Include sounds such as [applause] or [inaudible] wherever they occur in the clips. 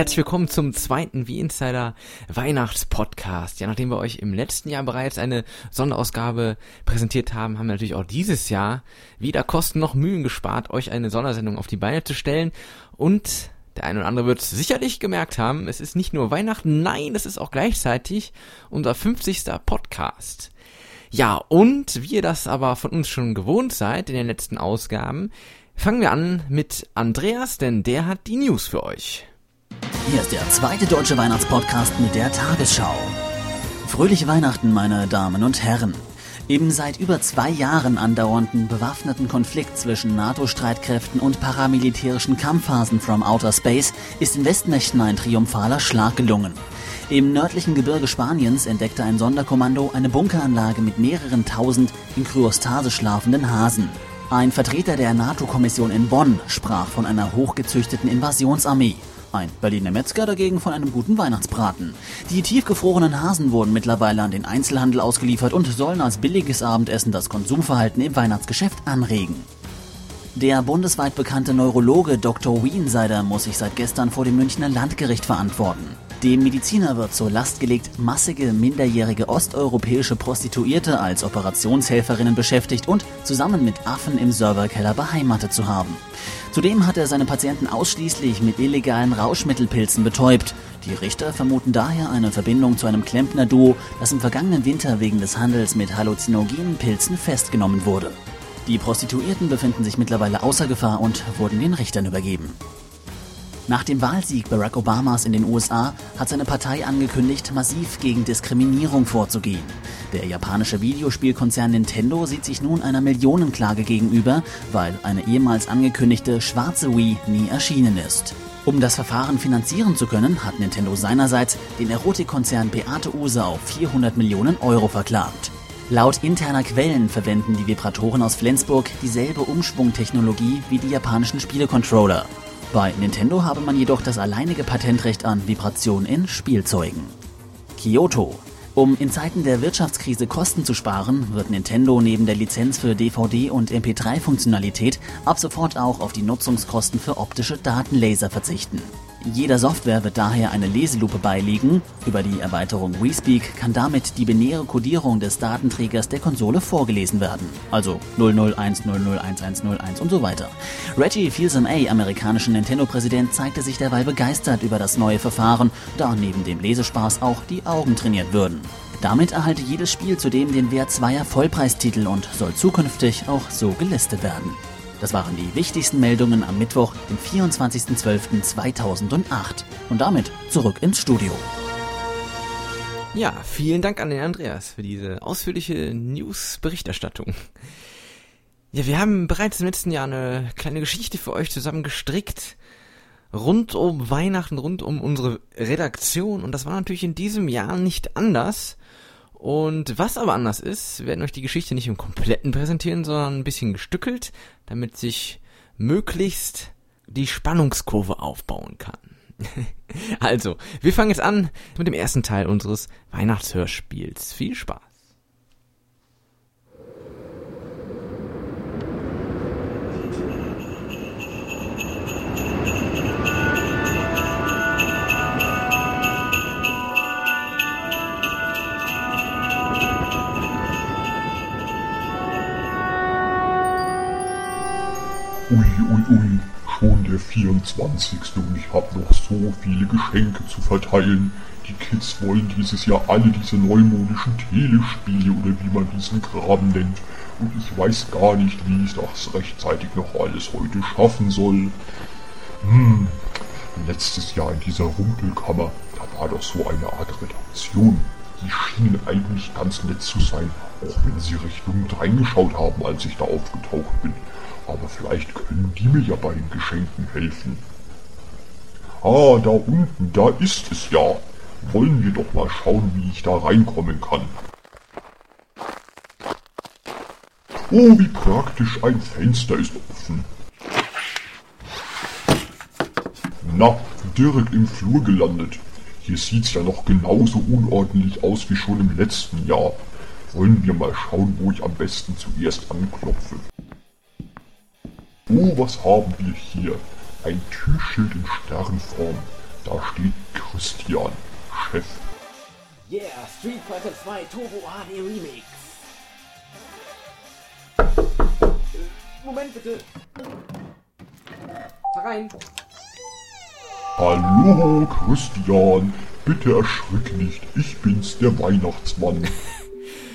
herzlich willkommen zum zweiten Wie Insider Weihnachtspodcast. Ja, nachdem wir euch im letzten Jahr bereits eine Sonderausgabe präsentiert haben, haben wir natürlich auch dieses Jahr wieder Kosten noch Mühen gespart, euch eine Sondersendung auf die Beine zu stellen und der eine oder andere wird sicherlich gemerkt haben, es ist nicht nur Weihnachten, nein, es ist auch gleichzeitig unser 50. Podcast. Ja, und wie ihr das aber von uns schon gewohnt seid in den letzten Ausgaben, fangen wir an mit Andreas, denn der hat die News für euch. Hier ist der zweite deutsche Weihnachtspodcast mit der Tagesschau. Fröhliche Weihnachten, meine Damen und Herren. Im seit über zwei Jahren andauernden bewaffneten Konflikt zwischen NATO-Streitkräften und paramilitärischen Kampfphasen from Outer Space ist den Westmächten ein triumphaler Schlag gelungen. Im nördlichen Gebirge Spaniens entdeckte ein Sonderkommando eine Bunkeranlage mit mehreren tausend in Kryostase schlafenden Hasen. Ein Vertreter der NATO-Kommission in Bonn sprach von einer hochgezüchteten Invasionsarmee. Ein Berliner Metzger dagegen von einem guten Weihnachtsbraten. Die tiefgefrorenen Hasen wurden mittlerweile an den Einzelhandel ausgeliefert und sollen als billiges Abendessen das Konsumverhalten im Weihnachtsgeschäft anregen. Der bundesweit bekannte Neurologe Dr. Wiensider muss sich seit gestern vor dem Münchner Landgericht verantworten. Dem Mediziner wird zur Last gelegt, massige minderjährige osteuropäische Prostituierte als Operationshelferinnen beschäftigt und zusammen mit Affen im Serverkeller beheimatet zu haben. Zudem hat er seine Patienten ausschließlich mit illegalen Rauschmittelpilzen betäubt. Die Richter vermuten daher eine Verbindung zu einem Klempner-Duo, das im vergangenen Winter wegen des Handels mit halluzinogenen Pilzen festgenommen wurde. Die Prostituierten befinden sich mittlerweile außer Gefahr und wurden den Richtern übergeben. Nach dem Wahlsieg Barack Obamas in den USA hat seine Partei angekündigt, massiv gegen Diskriminierung vorzugehen. Der japanische Videospielkonzern Nintendo sieht sich nun einer Millionenklage gegenüber, weil eine ehemals angekündigte schwarze Wii nie erschienen ist. Um das Verfahren finanzieren zu können, hat Nintendo seinerseits den Erotikkonzern Beate Use auf 400 Millionen Euro verklagt. Laut interner Quellen verwenden die Vibratoren aus Flensburg dieselbe Umschwungtechnologie wie die japanischen Spielecontroller. Bei Nintendo habe man jedoch das alleinige Patentrecht an Vibration in Spielzeugen. Kyoto. Um in Zeiten der Wirtschaftskrise Kosten zu sparen, wird Nintendo neben der Lizenz für DVD- und MP3-Funktionalität ab sofort auch auf die Nutzungskosten für optische Datenlaser verzichten. Jeder Software wird daher eine Leselupe beiliegen. Über die Erweiterung WeSpeak kann damit die binäre Codierung des Datenträgers der Konsole vorgelesen werden. Also 0010011101 und so weiter. Reggie Fils-Aimé, amerikanischer Nintendo-Präsident, zeigte sich derweil begeistert über das neue Verfahren, da neben dem Lesespaß auch die Augen trainiert würden. Damit erhalte jedes Spiel zudem den Wert zweier Vollpreistitel und soll zukünftig auch so gelistet werden. Das waren die wichtigsten Meldungen am Mittwoch, dem 24.12.2008. Und damit zurück ins Studio. Ja, vielen Dank an den Andreas für diese ausführliche News-Berichterstattung. Ja, wir haben bereits im letzten Jahr eine kleine Geschichte für euch zusammen gestrickt. Rund um Weihnachten, rund um unsere Redaktion. Und das war natürlich in diesem Jahr nicht anders. Und was aber anders ist, werden euch die Geschichte nicht im kompletten präsentieren, sondern ein bisschen gestückelt, damit sich möglichst die Spannungskurve aufbauen kann. [laughs] also, wir fangen jetzt an mit dem ersten Teil unseres Weihnachtshörspiels. Viel Spaß! 24. und ich hab noch so viele Geschenke zu verteilen. Die Kids wollen dieses Jahr alle diese neumodischen Telespiele oder wie man diesen Graben nennt. Und ich weiß gar nicht, wie ich das rechtzeitig noch alles heute schaffen soll. Hm, letztes Jahr in dieser Rumpelkammer, da war doch so eine Art Redaktion. Die schienen eigentlich ganz nett zu sein, auch wenn sie recht dumm reingeschaut haben, als ich da aufgetaucht bin. Aber vielleicht können die mir ja bei den Geschenken helfen. Ah, da unten, da ist es ja. Wollen wir doch mal schauen, wie ich da reinkommen kann. Oh, wie praktisch, ein Fenster ist offen. Na, direkt im Flur gelandet. Hier sieht's ja noch genauso unordentlich aus wie schon im letzten Jahr. Wollen wir mal schauen, wo ich am besten zuerst anklopfe. Oh, was haben wir hier? Ein Türschild in Sternform. Da steht Christian, Chef. Yeah, Street Fighter 2 Turbo HD Remix. Moment bitte. Rein. Hallo, Christian. Bitte erschrick nicht. Ich bin's, der Weihnachtsmann. [laughs]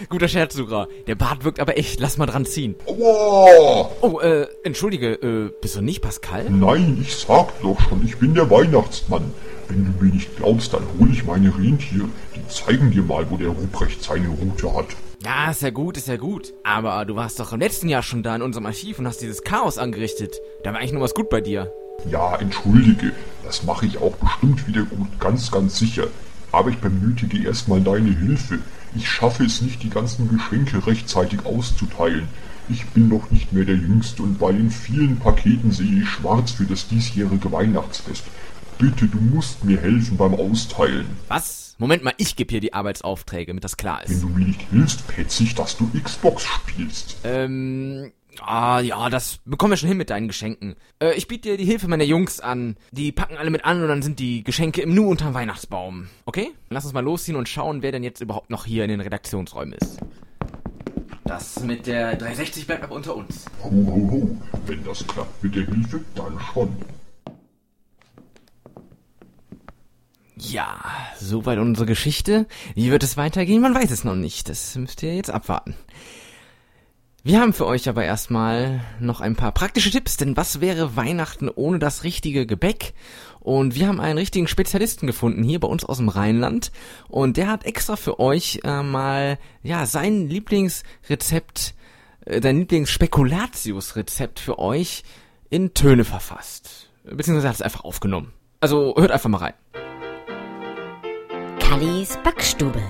Guter Scherz sogar. Der Bart wirkt aber echt. Lass mal dran ziehen. Aua! Oh, äh, entschuldige, äh, bist du nicht Pascal? Nein, ich sag doch schon, ich bin der Weihnachtsmann. Wenn du mir nicht glaubst, dann hole ich meine Rentiere. Die zeigen dir mal, wo der Ruprecht seine Route hat. Ja, ist ja gut, ist ja gut. Aber du warst doch im letzten Jahr schon da in unserem Archiv und hast dieses Chaos angerichtet. Da war eigentlich nur was gut bei dir. Ja, entschuldige, das mache ich auch bestimmt wieder gut, ganz, ganz sicher. Aber ich benötige erstmal deine Hilfe. Ich schaffe es nicht, die ganzen Geschenke rechtzeitig auszuteilen. Ich bin doch nicht mehr der Jüngste und bei den vielen Paketen sehe ich schwarz für das diesjährige Weihnachtsfest. Bitte, du musst mir helfen beim Austeilen. Was? Moment mal, ich gebe hier die Arbeitsaufträge, damit das klar Wenn ist. du mir nicht hilfst, petz ich, dass du Xbox spielst. Ähm, ah, ja, das bekommen wir schon hin mit deinen Geschenken. Äh, ich biete dir die Hilfe meiner Jungs an. Die packen alle mit an und dann sind die Geschenke im Nu unterm Weihnachtsbaum. Okay? Lass uns mal losziehen und schauen, wer denn jetzt überhaupt noch hier in den Redaktionsräumen ist. Das mit der 360 bleibt aber unter uns. Ho, ho, ho. Wenn das klappt mit der Hilfe, dann schon. Ja, soweit unsere Geschichte. Wie wird es weitergehen? Man weiß es noch nicht. Das müsst ihr jetzt abwarten. Wir haben für euch aber erstmal noch ein paar praktische Tipps, denn was wäre Weihnachten ohne das richtige Gebäck? Und wir haben einen richtigen Spezialisten gefunden hier bei uns aus dem Rheinland und der hat extra für euch äh, mal ja sein Lieblingsrezept, äh, sein Lieblingsspekulatius-Rezept für euch in Töne verfasst, beziehungsweise hat es einfach aufgenommen. Also hört einfach mal rein. Kallis Backstube.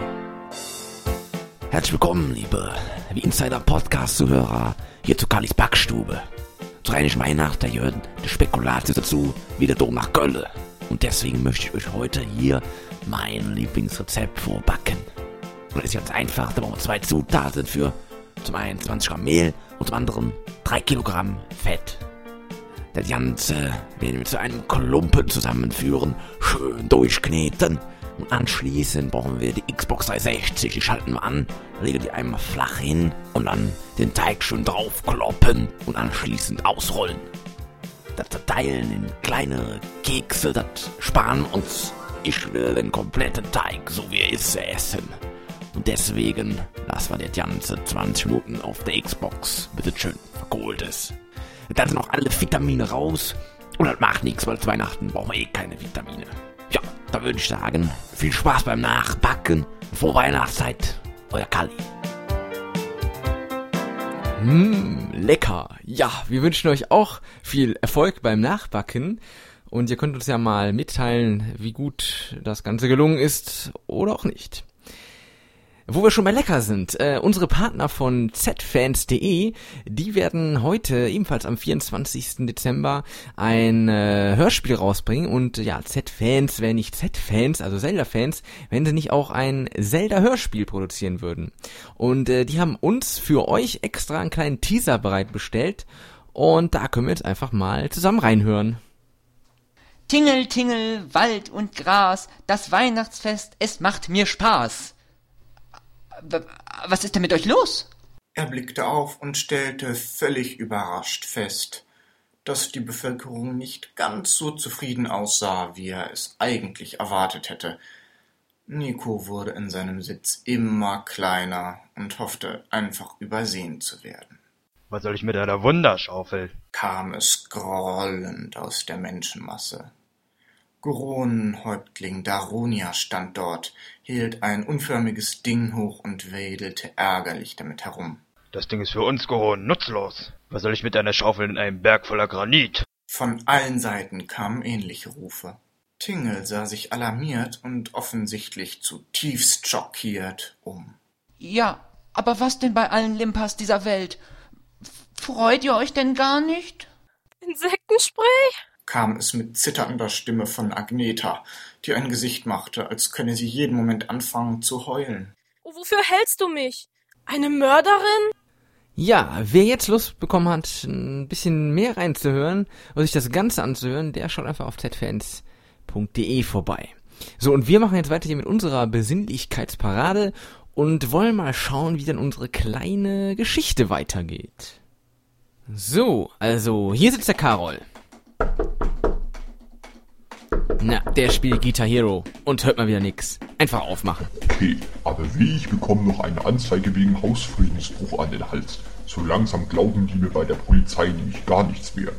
Herzlich willkommen, liebe wie Insider Podcast Zuhörer, hier zu Kallis Backstube. Zu Rheinisch Weihnacht, da gehören die Spekulatius dazu, wie der Dom nach Gölle. Und deswegen möchte ich euch heute hier mein Lieblingsrezept vorbacken. Und das ist ganz einfach, da brauchen wir zwei Zutaten für. Zum einen 20 Gramm Mehl und zum anderen 3 Kilogramm Fett. Das Ganze werden wir zu einem Klumpen zusammenführen, schön durchkneten. Und anschließend brauchen wir die Xbox 360, die schalten wir an, legen die einmal flach hin und dann den Teig schön draufkloppen und anschließend ausrollen. Das zerteilen in kleinere Kekse, das sparen uns. Ich will den kompletten Teig, so wie er ist, essen. Und deswegen lassen wir das Ganze 20 Minuten auf der Xbox, bis es schön verkohlt ist. Dann sind auch alle Vitamine raus. Und das macht nichts, weil zu Weihnachten brauchen wir eh keine Vitamine. Da würde ich sagen, viel Spaß beim Nachbacken. Vor Weihnachtszeit, euer Kalli. Mmm, lecker. Ja, wir wünschen euch auch viel Erfolg beim Nachbacken. Und ihr könnt uns ja mal mitteilen, wie gut das Ganze gelungen ist oder auch nicht. Wo wir schon bei lecker sind, äh, unsere Partner von zfans.de, die werden heute ebenfalls am 24. Dezember ein äh, Hörspiel rausbringen und ja, Z-Fans wären nicht Z-Fans, also Zelda-Fans, wenn sie nicht auch ein Zelda-Hörspiel produzieren würden. Und äh, die haben uns für euch extra einen kleinen Teaser bereitbestellt und da können wir jetzt einfach mal zusammen reinhören. Tingel, Tingel, Wald und Gras, das Weihnachtsfest, es macht mir Spaß. Was ist denn mit euch los? Er blickte auf und stellte völlig überrascht fest, dass die Bevölkerung nicht ganz so zufrieden aussah, wie er es eigentlich erwartet hätte. Nico wurde in seinem Sitz immer kleiner und hoffte einfach übersehen zu werden. Was soll ich mit einer Wunderschaufel? Kam es grollend aus der Menschenmasse. Goronenhäuptling Daronia stand dort, hielt ein unförmiges Ding hoch und wedelte ärgerlich damit herum. Das Ding ist für uns gehohen nutzlos. Was soll ich mit einer Schaufel in einem Berg voller Granit? Von allen Seiten kamen ähnliche Rufe. Tingle sah sich alarmiert und offensichtlich zutiefst schockiert um. Ja, aber was denn bei allen Limpas dieser Welt? F- Freut ihr euch denn gar nicht? Insektenspray? Kam es mit zitternder Stimme von Agneta, die ein Gesicht machte, als könne sie jeden Moment anfangen zu heulen. Oh, wofür hältst du mich? Eine Mörderin? Ja, wer jetzt Lust bekommen hat, ein bisschen mehr reinzuhören oder sich das Ganze anzuhören, der schaut einfach auf zfans.de vorbei. So, und wir machen jetzt weiter hier mit unserer Besinnlichkeitsparade und wollen mal schauen, wie dann unsere kleine Geschichte weitergeht. So, also, hier sitzt der Karol. Na, der spielt Guitar Hero und hört mal wieder nix. Einfach aufmachen. Okay, aber wie ich bekomme noch eine Anzeige wegen Hausfriedensbruch an den Hals. So langsam glauben die mir bei der Polizei nämlich gar nichts mehr.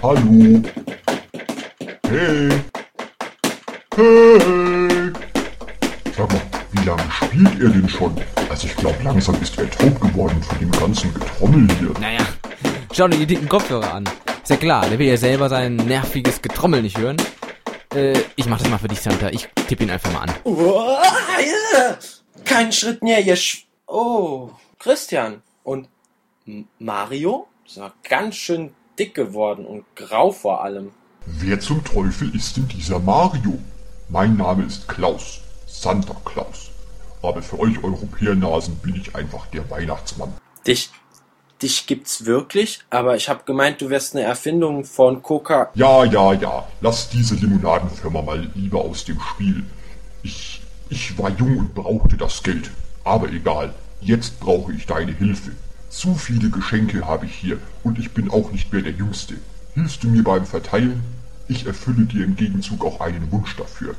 Hallo? Hey? Hey? Sag mal, wie lange spielt er denn schon? Also ich glaube, langsam ist er taub geworden von dem ganzen Getrommel hier. Naja, schau dir die dicken Kopfhörer an. Ist ja klar, der will ja selber sein nerviges Getrommel nicht hören. Äh, ich mach das mal für dich, Santa. Ich tippe ihn einfach mal an. Oh, ja. Kein Schritt näher, ihr Sch Oh, Christian. Und Mario? Ist ja ganz schön dick geworden und grau vor allem. Wer zum Teufel ist denn dieser Mario? Mein Name ist Klaus, Santa Claus. Aber für euch Europäernasen bin ich einfach der Weihnachtsmann. Dich, dich gibt's wirklich? Aber ich hab gemeint, du wärst eine Erfindung von Coca. Ja, ja, ja, lass diese Limonadenfirma mal lieber aus dem Spiel. Ich, ich war jung und brauchte das Geld. Aber egal, jetzt brauche ich deine Hilfe. Zu viele Geschenke habe ich hier und ich bin auch nicht mehr der Jüngste. Hilfst du mir beim Verteilen? Ich erfülle dir im Gegenzug auch einen Wunsch dafür.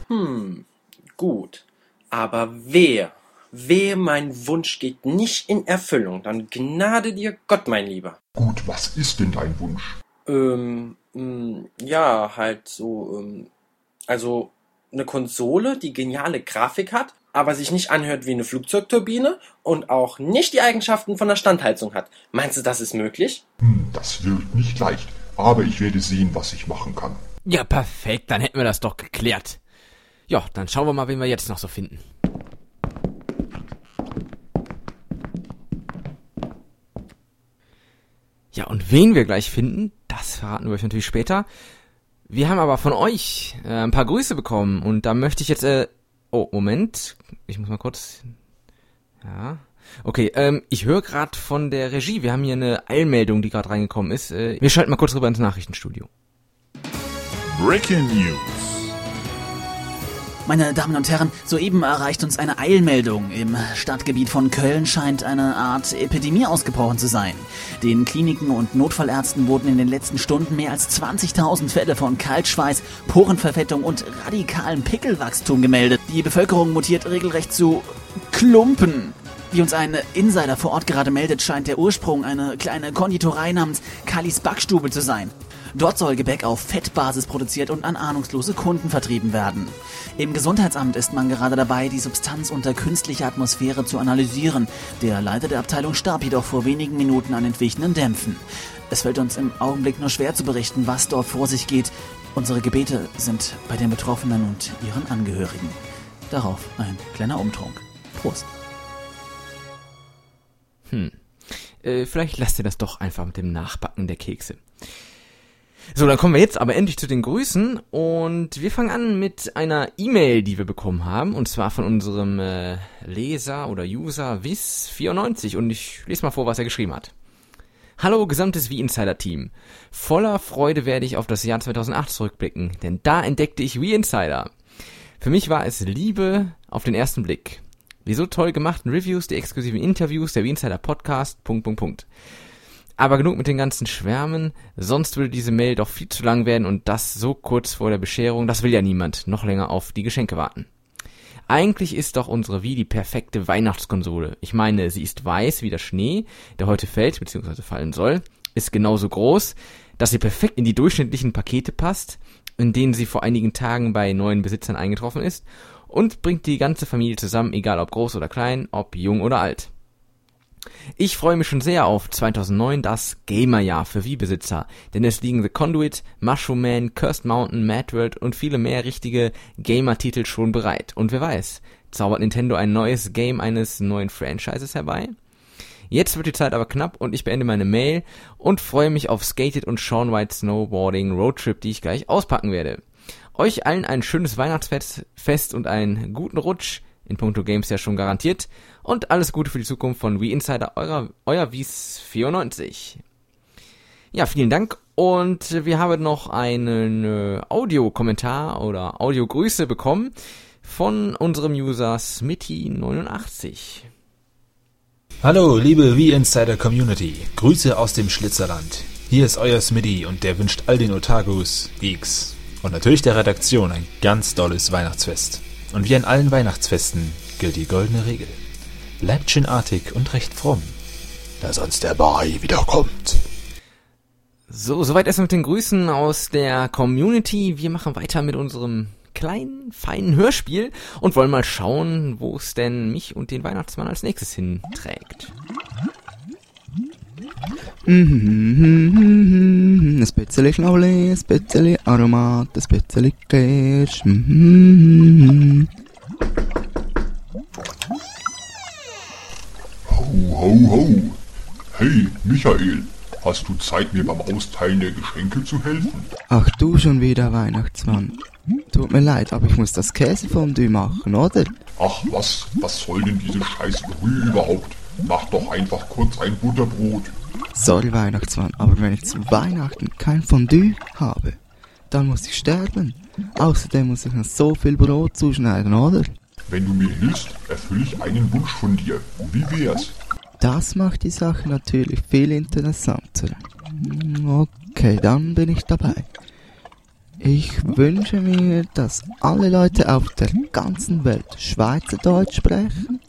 Gut. Aber wer, wer mein Wunsch geht nicht in Erfüllung, dann gnade dir Gott, mein Lieber. Gut, was ist denn dein Wunsch? Ähm, mh, ja, halt so, ähm, also eine Konsole, die geniale Grafik hat, aber sich nicht anhört wie eine Flugzeugturbine und auch nicht die Eigenschaften von der Standheizung hat. Meinst du, das ist möglich? Hm, das wird nicht leicht, aber ich werde sehen, was ich machen kann. Ja, perfekt, dann hätten wir das doch geklärt. Ja, dann schauen wir mal, wen wir jetzt noch so finden. Ja, und wen wir gleich finden, das verraten wir euch natürlich später. Wir haben aber von euch äh, ein paar Grüße bekommen und da möchte ich jetzt, äh, oh, Moment, ich muss mal kurz, ja, okay, ähm, ich höre gerade von der Regie, wir haben hier eine Eilmeldung, die gerade reingekommen ist. Äh, wir schalten mal kurz rüber ins Nachrichtenstudio. Breaking News. Meine Damen und Herren, soeben erreicht uns eine Eilmeldung. Im Stadtgebiet von Köln scheint eine Art Epidemie ausgebrochen zu sein. Den Kliniken und Notfallärzten wurden in den letzten Stunden mehr als 20.000 Fälle von Kaltschweiß, Porenverfettung und radikalem Pickelwachstum gemeldet. Die Bevölkerung mutiert regelrecht zu Klumpen. Wie uns ein Insider vor Ort gerade meldet, scheint der Ursprung eine kleine Konditorei namens Kallis Backstube zu sein. Dort soll Gebäck auf Fettbasis produziert und an ahnungslose Kunden vertrieben werden. Im Gesundheitsamt ist man gerade dabei, die Substanz unter künstlicher Atmosphäre zu analysieren. Der Leiter der Abteilung starb jedoch vor wenigen Minuten an entwichenen Dämpfen. Es fällt uns im Augenblick nur schwer zu berichten, was dort vor sich geht. Unsere Gebete sind bei den Betroffenen und ihren Angehörigen. Darauf ein kleiner Umtrunk. Prost. Äh, vielleicht lasst ihr das doch einfach mit dem Nachbacken der Kekse. So, dann kommen wir jetzt aber endlich zu den Grüßen und wir fangen an mit einer E-Mail, die wir bekommen haben und zwar von unserem äh, Leser oder User Wiss94 und ich lese mal vor, was er geschrieben hat. Hallo gesamtes Wie-Insider-Team. Voller Freude werde ich auf das Jahr 2008 zurückblicken, denn da entdeckte ich Wie-Insider. Für mich war es Liebe auf den ersten Blick. Die so toll gemachten Reviews, die exklusiven Interviews, der Wie-Insider Podcast, Punkt, Punkt, Punkt. Aber genug mit den ganzen Schwärmen, sonst würde diese Mail doch viel zu lang werden und das so kurz vor der Bescherung, das will ja niemand noch länger auf die Geschenke warten. Eigentlich ist doch unsere Wii die perfekte Weihnachtskonsole. Ich meine, sie ist weiß wie der Schnee, der heute fällt bzw. fallen soll, ist genauso groß, dass sie perfekt in die durchschnittlichen Pakete passt, in denen sie vor einigen Tagen bei neuen Besitzern eingetroffen ist und bringt die ganze Familie zusammen, egal ob groß oder klein, ob jung oder alt. Ich freue mich schon sehr auf 2009, das Gamerjahr für Wii-Besitzer, denn es liegen The Conduit, Mushroom Man, Cursed Mountain, Mad World und viele mehr richtige Gamer-Titel schon bereit. Und wer weiß, zaubert Nintendo ein neues Game eines neuen Franchises herbei? Jetzt wird die Zeit aber knapp und ich beende meine Mail und freue mich auf Skated und Sean White Snowboarding Roadtrip, die ich gleich auspacken werde. Euch allen ein schönes Weihnachtsfest Fest und einen guten Rutsch, in puncto Games ja schon garantiert, und alles Gute für die Zukunft von Wii Insider, euer, euer Wies94. Ja, vielen Dank Und wir haben noch einen äh, Audiokommentar oder Audiogrüße bekommen von unserem User Smitty89. Hallo, liebe V-Insider Community. Grüße aus dem Schlitzerland. Hier ist euer Smitty und der wünscht all den Otakus, Geeks und natürlich der Redaktion ein ganz dolles Weihnachtsfest. Und wie an allen Weihnachtsfesten gilt die goldene Regel. Bleibt schön artig und recht fromm, da sonst der Bai wiederkommt. So, soweit erstmal mit den Grüßen aus der Community. Wir machen weiter mit unserem kleinen, feinen Hörspiel und wollen mal schauen, wo es denn mich und den Weihnachtsmann als nächstes hinträgt. Mhm, ein bisschen Schnauli, ein bisschen Aromat, ein bisschen Kirsch. Ho, ho, ho. Hey, Michael, hast du Zeit, mir beim Austeilen der Geschenke zu helfen? Ach du schon wieder, Weihnachtsmann. Tut mir leid, aber ich muss das Käsefondue machen, oder? Ach was, was soll denn diese scheiß Brühe überhaupt? Mach doch einfach kurz ein Butterbrot. Sorry, Weihnachtsmann, aber wenn ich zu Weihnachten kein Fondue habe, dann muss ich sterben. Außerdem muss ich noch so viel Brot zuschneiden, oder? Wenn du mir hilfst, erfülle ich einen Wunsch von dir. Wie wär's? Das macht die Sache natürlich viel interessanter. Okay, dann bin ich dabei. Ich wünsche mir, dass alle Leute auf der ganzen Welt Schweizerdeutsch sprechen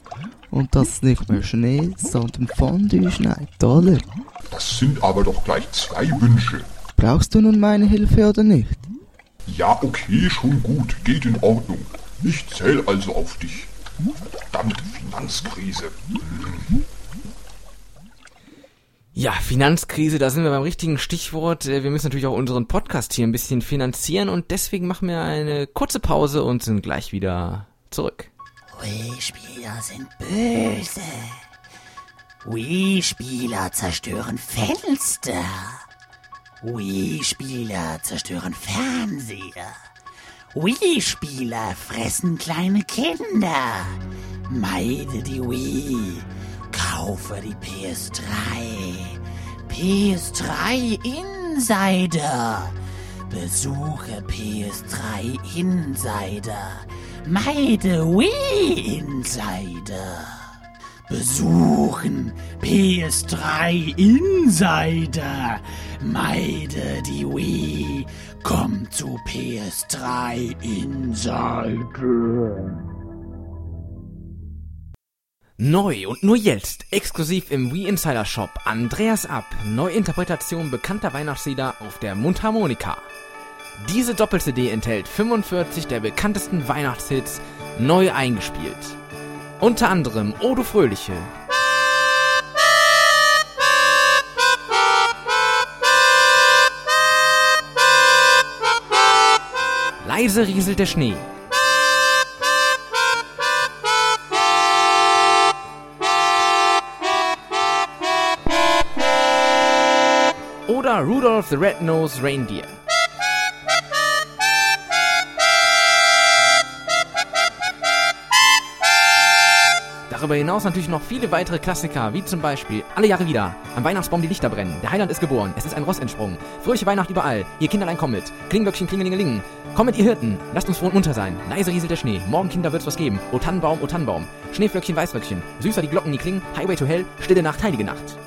und dass es nicht mehr Schnee, sondern Fondue schneit, oder? Das sind aber doch gleich zwei Wünsche. Brauchst du nun meine Hilfe oder nicht? Ja, okay, schon gut, geht in Ordnung. Ich zähl also auf dich. Verdammte Finanzkrise. Ja, Finanzkrise, da sind wir beim richtigen Stichwort. Äh, Wir müssen natürlich auch unseren Podcast hier ein bisschen finanzieren und deswegen machen wir eine kurze Pause und sind gleich wieder zurück. Wii-Spieler sind böse. Wii-Spieler zerstören Fenster. Wii-Spieler zerstören Fernseher. Wii-Spieler fressen kleine Kinder. Meide die Wii. Kaufe die PS3. PS3 Insider. Besuche PS3 Insider. Meide Wii Insider. Besuchen PS3 Insider. Meide die Wii. Komm zu PS3 Insider. Neu und nur jetzt, exklusiv im Wii Insider Shop, Andreas Ab, Neuinterpretation bekannter Weihnachtslieder auf der Mundharmonika. Diese Doppel-CD enthält 45 der bekanntesten Weihnachtshits neu eingespielt. Unter anderem O du Fröhliche, Leise rieselt der Schnee, oder Rudolph the Red-Nosed Reindeer. Darüber hinaus natürlich noch viele weitere Klassiker, wie zum Beispiel Alle Jahre wieder, am Weihnachtsbaum die Lichter brennen, der Heiland ist geboren, es ist ein Ross entsprungen, fröhliche Weihnacht überall, ihr Kinderlein kommet, Klinglöckchen klingelingeling, kommet ihr Hirten, lasst uns froh und munter sein, leise rieselt der Schnee, morgen Kinder wird's was geben, O Tannenbaum, O Tannenbaum, Schneeflöckchen, Weißröckchen, süßer die Glocken, die klingen, Highway to Hell, stille Nacht, heilige Nacht.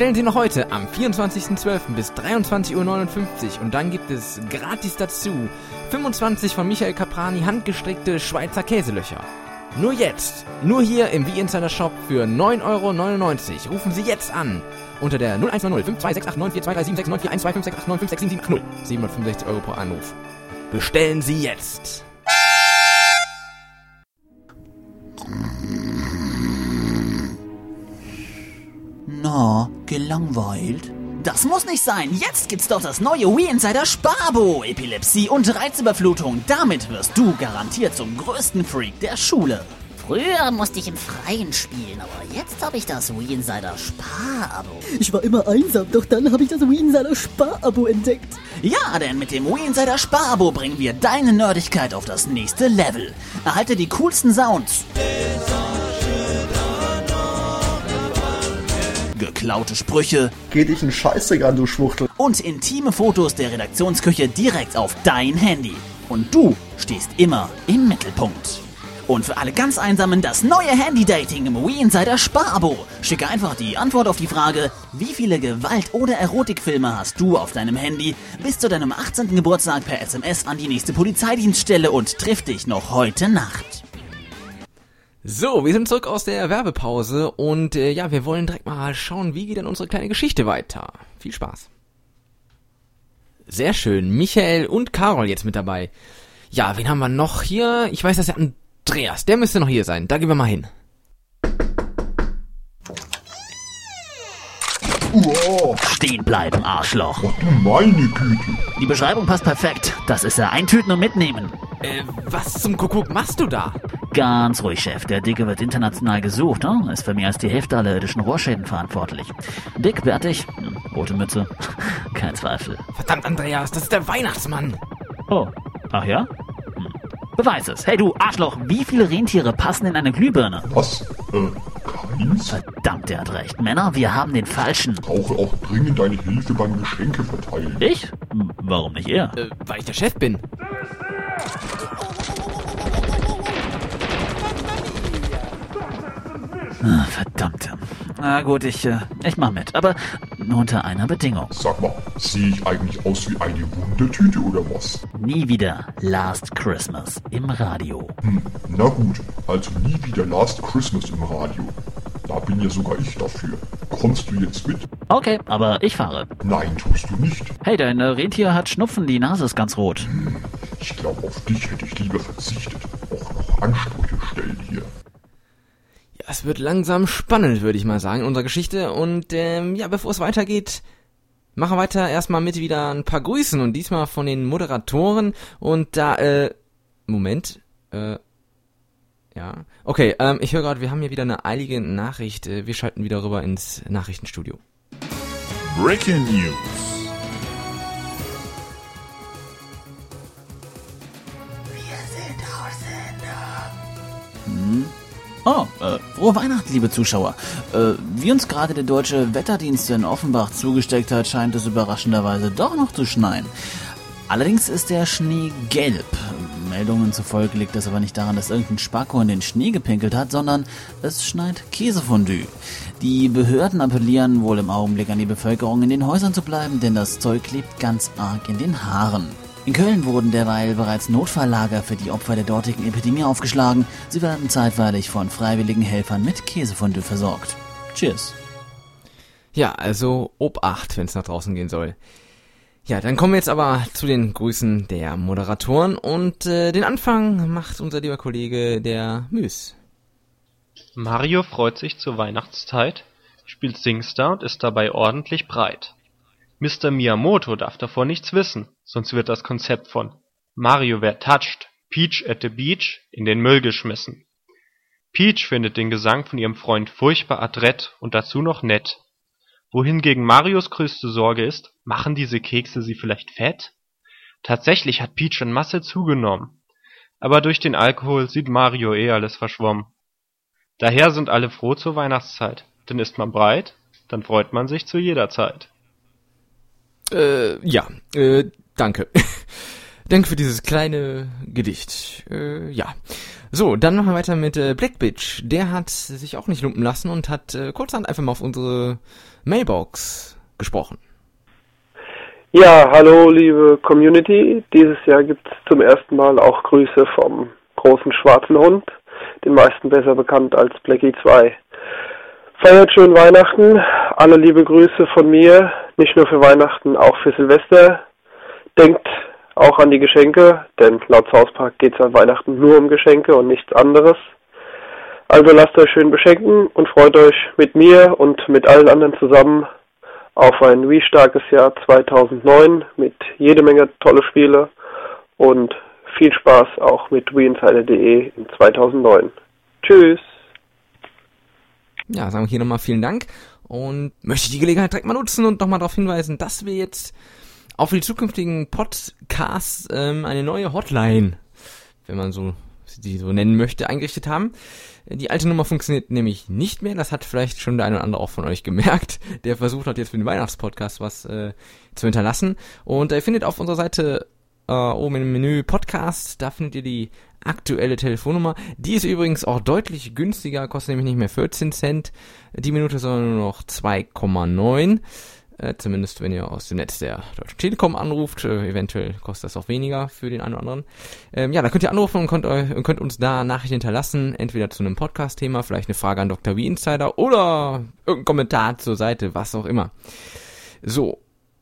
Bestellen Sie noch heute am 24.12. bis 23.59 Uhr und dann gibt es gratis dazu 25 von Michael Caprani handgestrickte Schweizer Käselöcher. Nur jetzt, nur hier im V-Insider Shop für 9,99 Euro. Rufen Sie jetzt an unter der 0100 5268944236941568956780. 765 Euro pro Anruf. Bestellen Sie jetzt! Na, gelangweilt? Das muss nicht sein. Jetzt gibt's doch das neue Wii Insider Sparbo. Epilepsie und Reizüberflutung. Damit wirst du garantiert zum größten Freak der Schule. Früher musste ich im Freien spielen, aber jetzt habe ich das Wii Insider Spar-Abo. Ich war immer einsam, doch dann habe ich das Wii Insider Spar-Abo entdeckt. Ja, denn mit dem Wii Insider Sparabo bringen wir deine Nerdigkeit auf das nächste Level. Erhalte die coolsten Sounds. Geklaute Sprüche. Geh dich einen Scheißdreck an, du Schwuchtel. Und intime Fotos der Redaktionsküche direkt auf dein Handy. Und du stehst immer im Mittelpunkt. Und für alle ganz Einsamen das neue Handy-Dating im Wii Insider Sparabo. Schicke einfach die Antwort auf die Frage, wie viele Gewalt- oder Erotikfilme hast du auf deinem Handy bis zu deinem 18. Geburtstag per SMS an die nächste Polizeidienststelle und triff dich noch heute Nacht. So, wir sind zurück aus der Werbepause und äh, ja, wir wollen direkt mal schauen, wie geht denn unsere kleine Geschichte weiter. Viel Spaß. Sehr schön, Michael und Carol jetzt mit dabei. Ja, wen haben wir noch hier? Ich weiß, dass der Andreas, der müsste noch hier sein. Da gehen wir mal hin. Uah, Stehen bleiben, Arschloch. du meine Güte. Die Beschreibung passt perfekt. Das ist ja eintüten und mitnehmen. Äh, was zum Kuckuck machst du da? Ganz ruhig, Chef. Der Dicke wird international gesucht, ne? Ist für mehr als die Hälfte aller irdischen Rohrschäden verantwortlich. Dick, bärtig, hm, rote Mütze. [laughs] Kein Zweifel. Verdammt, Andreas, das ist der Weihnachtsmann. Oh, ach ja? Beweis es. Hey du Arschloch, wie viele Rentiere passen in eine Glühbirne? Was? Äh, keins? Verdammt, der hat recht. Männer, wir haben den falschen. Brauche auch dringend deine Hilfe beim Geschenke verteilen. Ich? Warum nicht er? Äh, weil ich der Chef bin. Ah, verdammt. Na gut, ich, äh, ich mach mit. Aber nur unter einer Bedingung. Sag mal, sehe ich eigentlich aus wie eine Wundertüte oder was? Nie wieder Last Christmas im Radio. Hm, na gut, also nie wieder Last Christmas im Radio. Da bin ja sogar ich dafür. Kommst du jetzt mit? Okay, aber ich fahre. Nein, tust du nicht. Hey, dein Rentier hat Schnupfen, die Nase ist ganz rot. Ich glaube, auf dich hätte ich lieber verzichtet. Auch noch Ansprüche stellen hier. Es wird langsam spannend, würde ich mal sagen, unsere Geschichte. Und ähm, ja, bevor es weitergeht, machen wir weiter erstmal mit wieder ein paar Grüßen und diesmal von den Moderatoren. Und da, äh, Moment, äh, ja. Okay, ähm, ich höre gerade, wir haben hier wieder eine eilige Nachricht. Äh, Wir schalten wieder rüber ins Nachrichtenstudio. Breaking News. Hm? Oh, äh, frohe Weihnachten, liebe Zuschauer. Äh, wie uns gerade der deutsche Wetterdienst in Offenbach zugesteckt hat, scheint es überraschenderweise doch noch zu schneien. Allerdings ist der Schnee gelb. Meldungen zufolge liegt das aber nicht daran, dass irgendein Spacko in den Schnee gepinkelt hat, sondern es schneit Käsefondue. Die Behörden appellieren wohl im Augenblick an die Bevölkerung, in den Häusern zu bleiben, denn das Zeug klebt ganz arg in den Haaren. In Köln wurden derweil bereits Notfalllager für die Opfer der dortigen Epidemie aufgeschlagen. Sie werden zeitweilig von freiwilligen Helfern mit Käsefondue versorgt. Cheers. Ja, also Obacht, wenn es nach draußen gehen soll. Ja, dann kommen wir jetzt aber zu den Grüßen der Moderatoren und äh, den Anfang macht unser lieber Kollege der Müs. Mario freut sich zur Weihnachtszeit, spielt Singstar und ist dabei ordentlich breit. Mr. Miyamoto darf davon nichts wissen, sonst wird das Konzept von Mario wer touched, Peach at the Beach in den Müll geschmissen. Peach findet den Gesang von ihrem Freund furchtbar adrett und dazu noch nett. Wohingegen Marios größte Sorge ist, machen diese Kekse sie vielleicht fett? Tatsächlich hat Peach an Masse zugenommen. Aber durch den Alkohol sieht Mario eh alles verschwommen. Daher sind alle froh zur Weihnachtszeit, denn ist man breit, dann freut man sich zu jeder Zeit. Äh, ja, äh, danke. [laughs] danke für dieses kleine Gedicht. Äh, ja. So, dann machen wir weiter mit äh, Black Bitch. Der hat sich auch nicht lumpen lassen und hat äh, kurzerhand einfach mal auf unsere Mailbox gesprochen. Ja, hallo liebe Community. Dieses Jahr gibt es zum ersten Mal auch Grüße vom großen schwarzen Hund, den meisten besser bekannt als Blackie 2. Feiert schön Weihnachten. Alle liebe Grüße von mir, nicht nur für Weihnachten, auch für Silvester. Denkt auch an die Geschenke, denn laut South geht es an Weihnachten nur um Geschenke und nichts anderes. Also lasst euch schön beschenken und freut euch mit mir und mit allen anderen zusammen auf ein wie starkes Jahr 2009 mit jede Menge tolle Spiele und viel Spaß auch mit WeInsider.de in 2009. Tschüss! Ja, sagen wir hier nochmal vielen Dank und möchte die Gelegenheit direkt mal nutzen und nochmal darauf hinweisen, dass wir jetzt auch für die zukünftigen Podcasts ähm, eine neue Hotline, wenn man so die so nennen möchte, eingerichtet haben. Die alte Nummer funktioniert nämlich nicht mehr. Das hat vielleicht schon der eine oder andere auch von euch gemerkt. Der versucht hat jetzt für den Weihnachtspodcast was äh, zu hinterlassen. Und ihr findet auf unserer Seite äh, oben im Menü Podcast, da findet ihr die aktuelle Telefonnummer. Die ist übrigens auch deutlich günstiger, kostet nämlich nicht mehr 14 Cent die Minute, sondern nur noch 2,9. Äh, zumindest wenn ihr aus dem Netz der Deutschen Telekom anruft. Äh, eventuell kostet das auch weniger für den einen oder anderen. Ähm, ja, da könnt ihr anrufen und könnt, und könnt uns da Nachrichten hinterlassen. Entweder zu einem Podcast-Thema, vielleicht eine Frage an Dr. Wie Insider oder irgendein Kommentar zur Seite, was auch immer. So,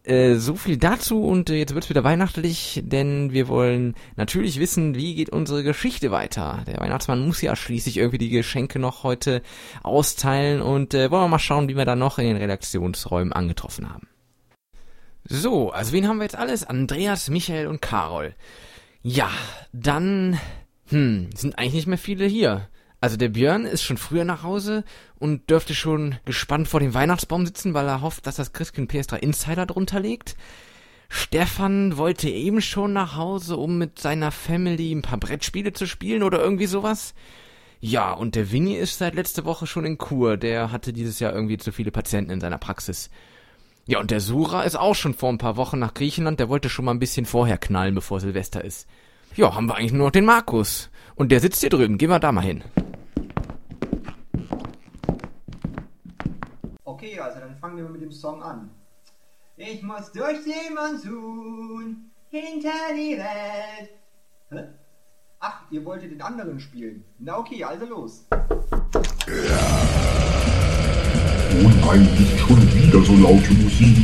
äh, so viel dazu und äh, jetzt wird's wieder weihnachtlich, denn wir wollen natürlich wissen, wie geht unsere Geschichte weiter. Der Weihnachtsmann muss ja schließlich irgendwie die Geschenke noch heute austeilen und äh, wollen wir mal schauen, wie wir da noch in den Redaktionsräumen angetroffen haben. So, also wen haben wir jetzt alles? Andreas, Michael und Carol. Ja, dann, hm, sind eigentlich nicht mehr viele hier. Also der Björn ist schon früher nach Hause und dürfte schon gespannt vor dem Weihnachtsbaum sitzen, weil er hofft, dass das Christkind PS3 Insider drunter legt. Stefan wollte eben schon nach Hause, um mit seiner Family ein paar Brettspiele zu spielen oder irgendwie sowas. Ja, und der Winnie ist seit letzter Woche schon in Kur. Der hatte dieses Jahr irgendwie zu viele Patienten in seiner Praxis. Ja, und der Sura ist auch schon vor ein paar Wochen nach Griechenland. Der wollte schon mal ein bisschen vorher knallen, bevor Silvester ist. Ja, haben wir eigentlich nur noch den Markus. Und der sitzt hier drüben. Gehen wir da mal hin. Fangen wir mit dem Song an. Ich muss durch den Monsun hinter die Welt. Hä? Ach, ihr wolltet den anderen spielen. Na okay, also los. Oh nein, nicht schon wieder so laute Musik.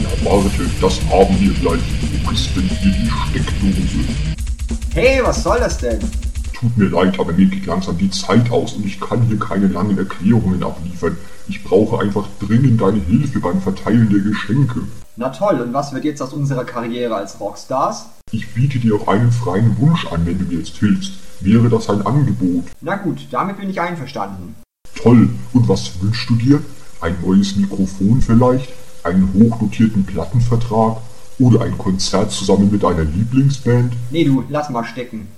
Ja, warte, das haben wir gleich. Wo ist denn hier die Steckdose? Hey, was soll das denn? Tut mir leid, aber mir geht langsam die Zeit aus und ich kann hier keine langen Erklärungen abliefern. Ich brauche einfach dringend deine Hilfe beim Verteilen der Geschenke. Na toll, und was wird jetzt aus unserer Karriere als Rockstars? Ich biete dir auch einen freien Wunsch an, wenn du mir jetzt hilfst. Wäre das ein Angebot? Na gut, damit bin ich einverstanden. Toll. Und was wünschst du dir? Ein neues Mikrofon vielleicht? Einen hochdotierten Plattenvertrag? Oder ein Konzert zusammen mit deiner Lieblingsband? Nee, du, lass mal stecken.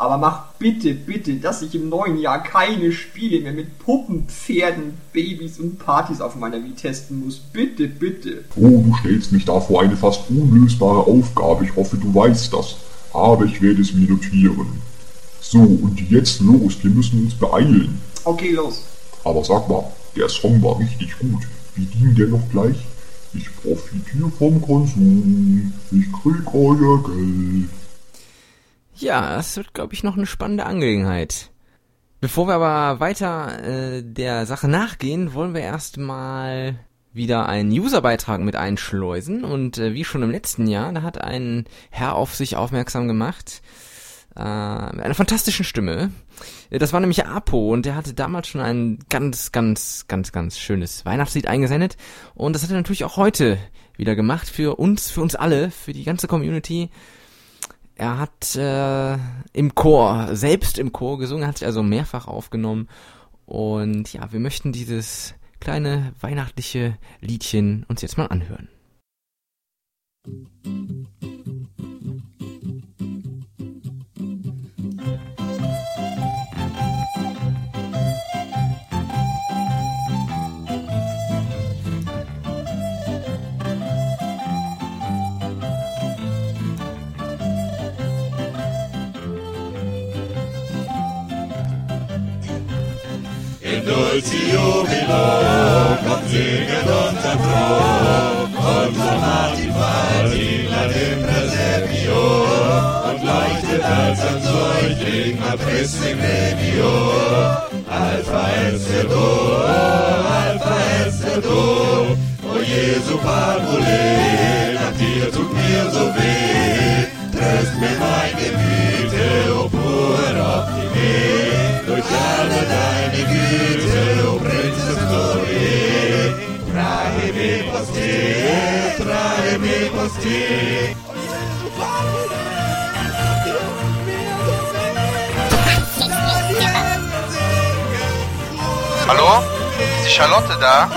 Aber mach bitte, bitte, dass ich im neuen Jahr keine Spiele mehr mit Puppen, Pferden, Babys und Partys auf meiner Wii testen muss. Bitte, bitte. Oh, du stellst mich da vor eine fast unlösbare Aufgabe. Ich hoffe, du weißt das. Aber ich werde es mir notieren. So, und jetzt los. Wir müssen uns beeilen. Okay, los. Aber sag mal, der Song war richtig gut. Wie ging der noch gleich? Ich profitiere vom Konsum. Ich krieg euer Geld. Ja, das wird, glaube ich, noch eine spannende Angelegenheit. Bevor wir aber weiter äh, der Sache nachgehen, wollen wir erstmal wieder einen Userbeitrag mit einschleusen. Und äh, wie schon im letzten Jahr, da hat ein Herr auf sich aufmerksam gemacht, äh, mit einer fantastischen Stimme. Das war nämlich Apo und der hatte damals schon ein ganz, ganz, ganz, ganz schönes Weihnachtslied eingesendet. Und das hat er natürlich auch heute wieder gemacht für uns, für uns alle, für die ganze Community. Er hat äh, im Chor, selbst im Chor gesungen, hat sich also mehrfach aufgenommen. Und ja, wir möchten dieses kleine weihnachtliche Liedchen uns jetzt mal anhören. Dulci jubilo, Gott segnet unser Froh, unser Martin fahrt hinter dem Presepio und leuchtet als ein Säugling ab im Regio. Alpha do, Alpha et o Jesu Parvule, nach dir tut mir so weh, tröst mir mein Gemüte, Hallo? Ist die Charlotte da?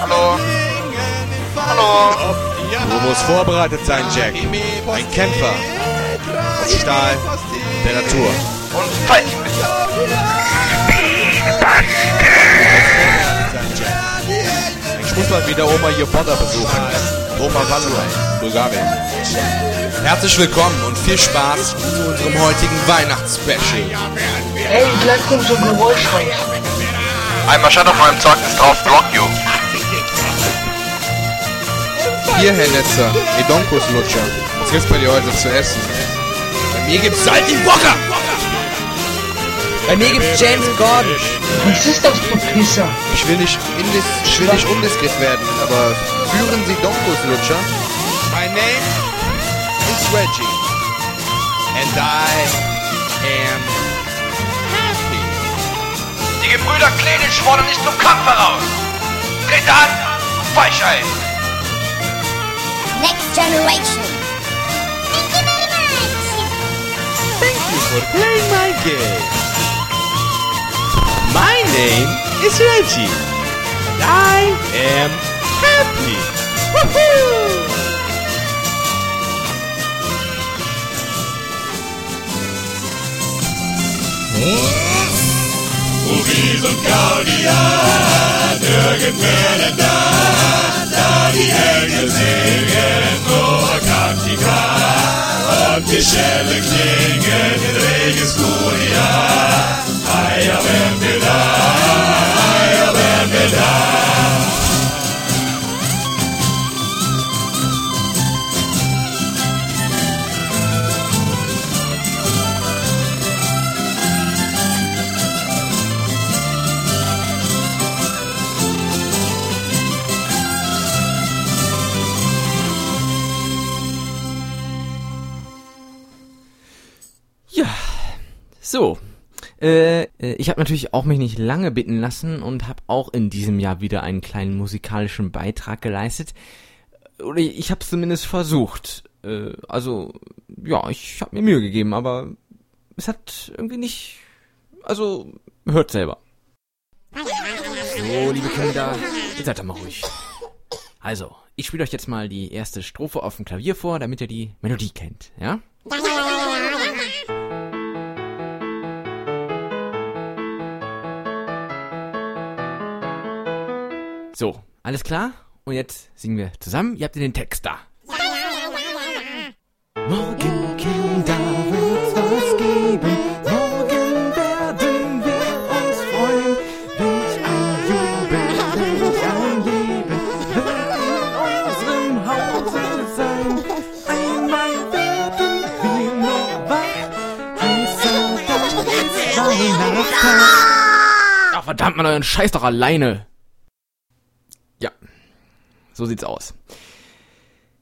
Hallo? Hallo? Du musst vorbereitet sein, Jack. Ein Kämpfer. Aus Stahl der Natur. und. Ich muss mal wieder Oma Jepoda besuchen. Oma Valua, Bulgarien. Herzlich willkommen und viel Spaß zu unserem heutigen Weihnachtsspecial. Ey, gleich kommt so ein Geräusch raus. Einmal stand auf meinem Zeugnis drauf, block you. Hier, Herr Netzer, Edonkus-Lutscher. Was gibt's bei dir heute zu essen? Bei mir gibt's Salty Wocher! Bei mir gibt's James Gordon. Was ist das für Pisser? Ich will nicht, indis, ich will nicht undiskret werden, aber führen Sie Donkus-Lutscher? My name is Reggie. And I am happy. Die Gebrüder Klenisch fordern nicht zum Kampf heraus. Trete an, du Weichei. Next generation. Thank you for playing my game. My name is Reggie. And I am happy. Woohoo! Movies und Gaudian, irgendwer da, da die Engel singen, Noah Kantika, und die Schelle klingen in reges Guria. Heia, wären wir da, heia, wären wir Äh, äh, ich habe natürlich auch mich nicht lange bitten lassen und habe auch in diesem Jahr wieder einen kleinen musikalischen Beitrag geleistet. Oder ich habe es zumindest versucht. Äh, also, ja, ich habe mir Mühe gegeben, aber es hat irgendwie nicht... Also, hört selber. So, liebe Kinder, seid doch mal ruhig. Also, ich spiele euch jetzt mal die erste Strophe auf dem Klavier vor, damit ihr die Melodie kennt, ja? So, alles klar? Und jetzt singen wir zusammen. Ihr habt ihr den Text da. Morgen, Kinder, wird's was geben. Morgen werden wir uns freuen. Welch ein Jubel, welch ein Leben wird in unserem Hause sein. Einmal werden wir noch wach. Heißer Dank ist Weihnachtstag. Ach, verdammt, man, euren Scheiß doch alleine. So sieht's aus.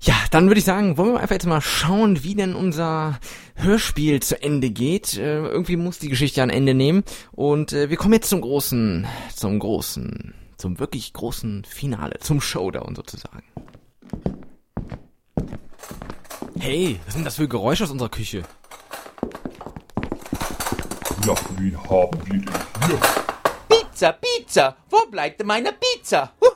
Ja, dann würde ich sagen, wollen wir einfach jetzt mal schauen, wie denn unser Hörspiel zu Ende geht. Äh, irgendwie muss die Geschichte ein Ende nehmen. Und äh, wir kommen jetzt zum großen, zum großen, zum wirklich großen Finale, zum Showdown sozusagen. Hey, was sind das für Geräusche aus unserer Küche? Ja, wen haben wir denn hier? Pizza, Pizza, wo bleibt denn meine Pizza? Huhu!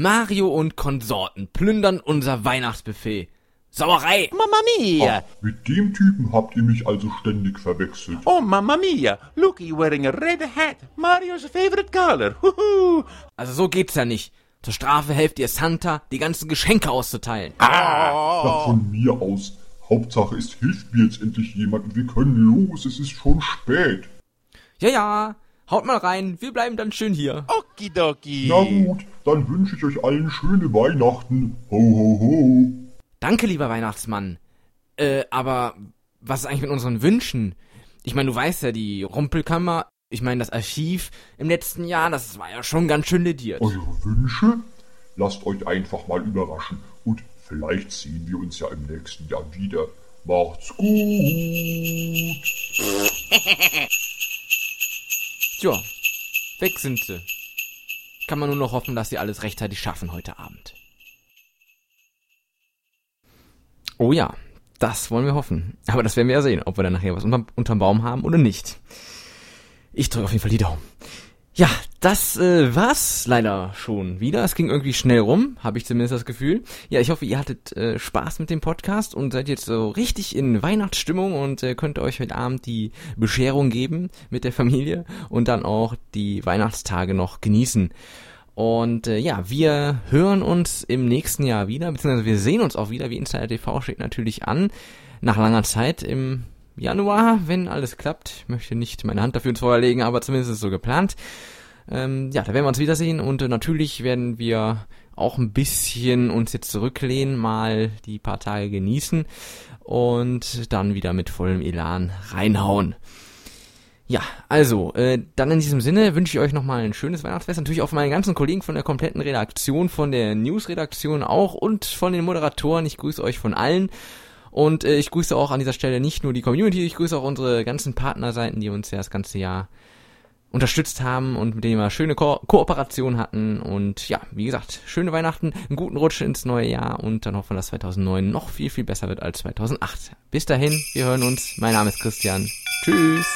Mario und Konsorten plündern unser Weihnachtsbuffet. Sauerei! Mamma mia! Ach, mit dem Typen habt ihr mich also ständig verwechselt. Oh, mamma mia! Look, he wearing a red hat. Mario's favorite color. Huhu! Also so geht's ja nicht. Zur Strafe helft ihr Santa, die ganzen Geschenke auszuteilen. Ja, von mir aus. Hauptsache, es hilft mir jetzt endlich jemand und wir können los. Es ist schon spät. Ja, ja. Haut mal rein, wir bleiben dann schön hier. Okidoki. Na gut, dann wünsche ich euch allen schöne Weihnachten. Ho, ho, ho. Danke, lieber Weihnachtsmann. Äh, aber was ist eigentlich mit unseren Wünschen? Ich meine, du weißt ja, die Rumpelkammer, ich meine, das Archiv im letzten Jahr, das war ja schon ganz schön lediert. Eure Wünsche? Lasst euch einfach mal überraschen und vielleicht sehen wir uns ja im nächsten Jahr wieder. Macht's gut. [laughs] Tja, weg sind sie. Kann man nur noch hoffen, dass sie alles rechtzeitig schaffen heute Abend. Oh ja, das wollen wir hoffen. Aber das werden wir ja sehen, ob wir dann nachher was unterm, unterm Baum haben oder nicht. Ich drücke auf jeden Fall die Daumen. Ja, das äh, war's leider schon wieder. Es ging irgendwie schnell rum, habe ich zumindest das Gefühl. Ja, ich hoffe, ihr hattet äh, Spaß mit dem Podcast und seid jetzt so richtig in Weihnachtsstimmung und äh, könnt euch heute Abend die Bescherung geben mit der Familie und dann auch die Weihnachtstage noch genießen. Und äh, ja, wir hören uns im nächsten Jahr wieder, beziehungsweise wir sehen uns auch wieder, wie Insider TV steht natürlich an, nach langer Zeit im Januar, wenn alles klappt. Ich möchte nicht meine Hand dafür ins Feuer legen, aber zumindest ist es so geplant. Ähm, ja, da werden wir uns wiedersehen und äh, natürlich werden wir auch ein bisschen uns jetzt zurücklehnen, mal die paar Tage genießen und dann wieder mit vollem Elan reinhauen. Ja, also, äh, dann in diesem Sinne wünsche ich euch nochmal ein schönes Weihnachtsfest. Natürlich auch meine ganzen Kollegen von der kompletten Redaktion, von der News-Redaktion auch und von den Moderatoren. Ich grüße euch von allen. Und äh, ich grüße auch an dieser Stelle nicht nur die Community, ich grüße auch unsere ganzen Partnerseiten, die uns ja das ganze Jahr unterstützt haben und mit denen wir schöne Ko Kooperation hatten. Und ja, wie gesagt, schöne Weihnachten, einen guten Rutsch ins neue Jahr und dann hoffen wir, dass 2009 noch viel, viel besser wird als 2008. Bis dahin, wir hören uns. Mein Name ist Christian. Tschüss.